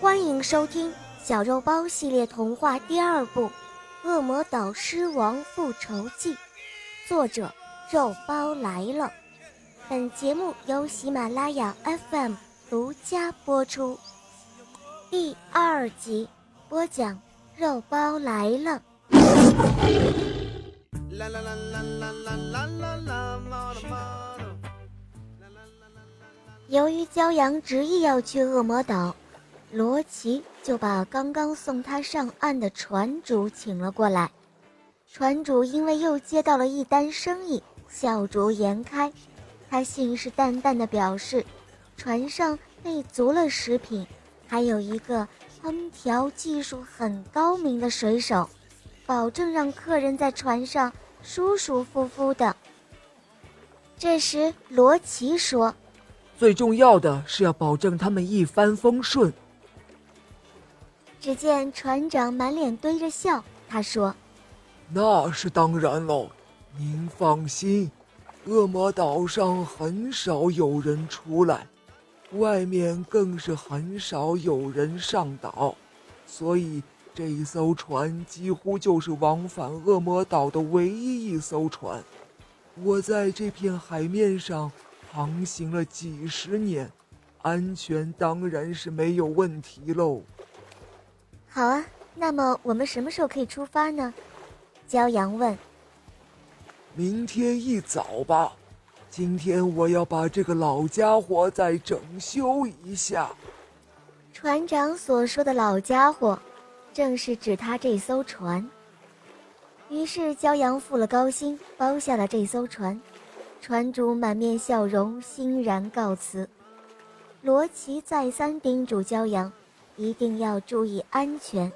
欢迎收听《小肉包系列童话》第二部《恶魔岛狮王复仇记》，作者肉包来了。本节目由喜马拉雅 FM 独家播出。第二集播讲，肉包来了。由于骄阳执意要去恶魔岛。罗奇就把刚刚送他上岸的船主请了过来。船主因为又接到了一单生意，笑逐颜开。他信誓旦旦地表示，船上备足了食品，还有一个烹调技术很高明的水手，保证让客人在船上舒舒服服的。这时，罗奇说：“最重要的是要保证他们一帆风顺。”只见船长满脸堆着笑，他说：“那是当然喽，您放心，恶魔岛上很少有人出来，外面更是很少有人上岛，所以这一艘船几乎就是往返恶魔岛的唯一一艘船。我在这片海面上航行了几十年，安全当然是没有问题喽。”好啊，那么我们什么时候可以出发呢？骄阳问。明天一早吧。今天我要把这个老家伙再整修一下。船长所说的老家伙，正是指他这艘船。于是骄阳付了高薪，包下了这艘船。船主满面笑容，欣然告辞。罗奇再三叮嘱骄阳。一定要注意安全。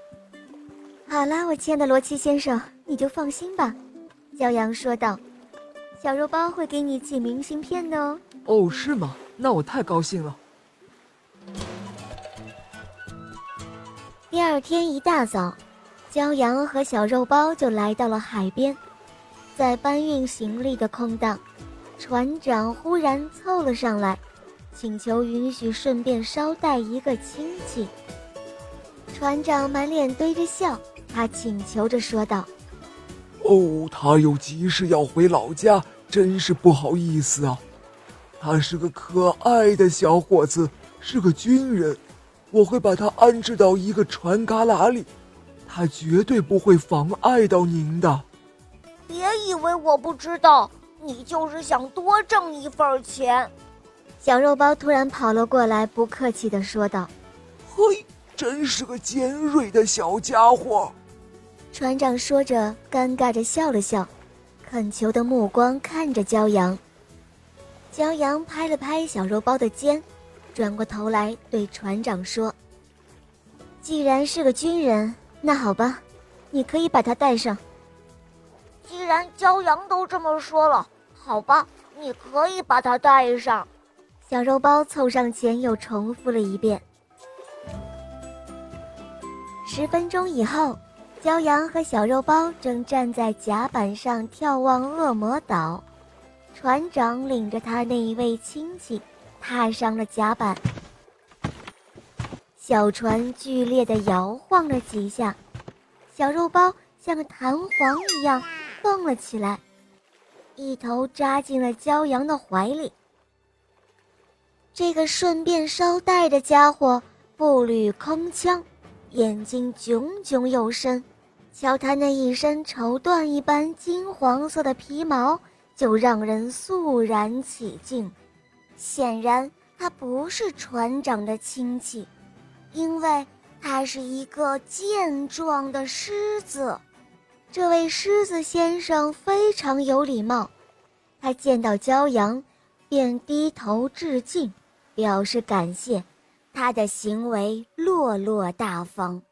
好啦，我亲爱的罗奇先生，你就放心吧。”骄阳说道，“小肉包会给你寄明信片的哦。”“哦，是吗？那我太高兴了。”第二天一大早，骄阳和小肉包就来到了海边，在搬运行李的空档，船长忽然凑了上来。请求允许顺便捎带一个亲戚。船长满脸堆着笑，他请求着说道：“哦，他有急事要回老家，真是不好意思啊。他是个可爱的小伙子，是个军人，我会把他安置到一个船旮旯里，他绝对不会妨碍到您的。别以为我不知道，你就是想多挣一份钱。”小肉包突然跑了过来，不客气的说道：“嘿，真是个尖锐的小家伙。”船长说着，尴尬着笑了笑，恳求的目光看着骄阳。骄阳拍了拍小肉包的肩，转过头来对船长说：“既然是个军人，那好吧，你可以把他带上。既然骄阳都这么说了，好吧，你可以把他带上。”小肉包凑上前，又重复了一遍。十分钟以后，骄阳和小肉包正站在甲板上眺望恶魔岛。船长领着他那一位亲戚踏上了甲板。小船剧烈的摇晃了几下，小肉包像个弹簧一样蹦了起来，一头扎进了骄阳的怀里。这个顺便捎带的家伙步履铿锵，眼睛炯炯有神，瞧他那一身绸缎一般金黄色的皮毛，就让人肃然起敬。显然，他不是船长的亲戚，因为他是一个健壮的狮子。这位狮子先生非常有礼貌，他见到骄阳，便低头致敬。表示感谢，他的行为落落大方。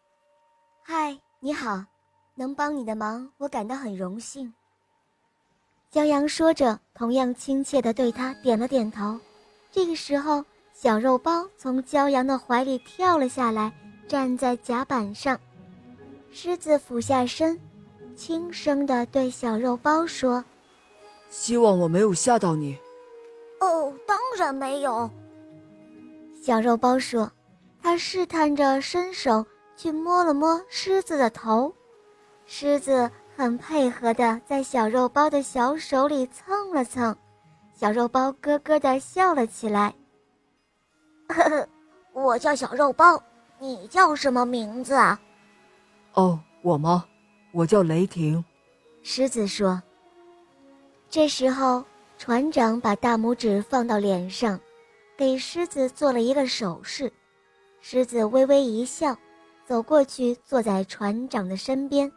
嗨，你好，能帮你的忙，我感到很荣幸。骄阳说着，同样亲切地对他点了点头。这个时候，小肉包从骄阳的怀里跳了下来，站在甲板上。狮子俯下身，轻声地对小肉包说：“希望我没有吓到你。哦，当然没有。小肉包说，他试探着伸手去摸了摸狮子的头，狮子很配合地在小肉包的小手里蹭了蹭，小肉包咯咯的笑了起来。呵呵，我叫小肉包，你叫什么名字啊？哦，我吗？我叫雷霆。狮子说。这时候，船长把大拇指放到脸上，给狮子做了一个手势。狮子微微一笑，走过去坐在船长的身边。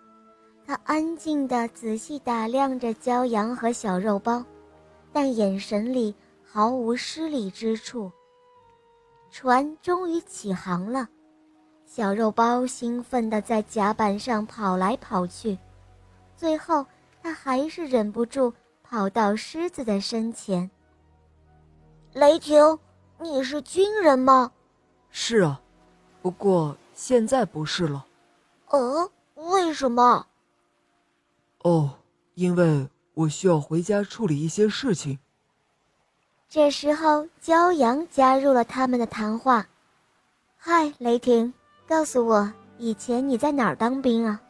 他安静地仔细打量着骄阳和小肉包，但眼神里毫无失礼之处。船终于起航了，小肉包兴奋地在甲板上跑来跑去，最后他还是忍不住。跑到狮子的身前。雷霆，你是军人吗？是啊，不过现在不是了。呃，为什么？哦，因为我需要回家处理一些事情。这时候，骄阳加入了他们的谈话。嗨，雷霆，告诉我，以前你在哪儿当兵啊？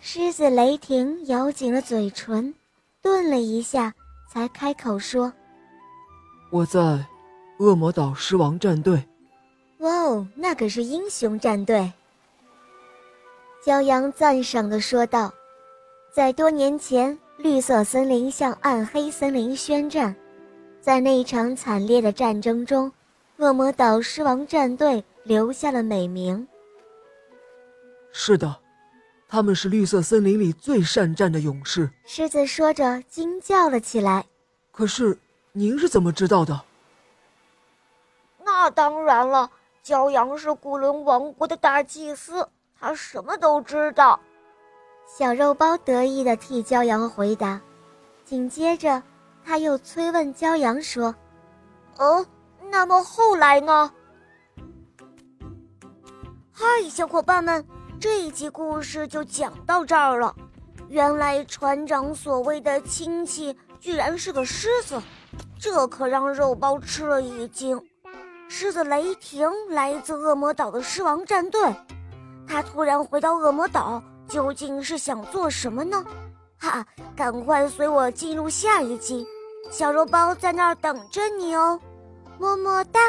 狮子雷霆咬紧了嘴唇。顿了一下，才开口说：“我在恶魔岛狮王战队。”“哇哦，那可是英雄战队！”骄阳赞赏的说道。在多年前，绿色森林向暗黑森林宣战，在那一场惨烈的战争中，恶魔岛狮王战队留下了美名。是的。他们是绿色森林里最善战的勇士。狮子说着，惊叫了起来。可是，您是怎么知道的？那当然了，骄阳是古伦王国的大祭司，他什么都知道。小肉包得意地替骄阳回答。紧接着，他又催问骄阳说：“呃，那么后来呢？”嗨，小伙伴们。这一集故事就讲到这儿了。原来船长所谓的亲戚居然是个狮子，这可让肉包吃了一惊。狮子雷霆来自恶魔岛的狮王战队，他突然回到恶魔岛，究竟是想做什么呢？哈，赶快随我进入下一集，小肉包在那儿等着你哦，么么哒。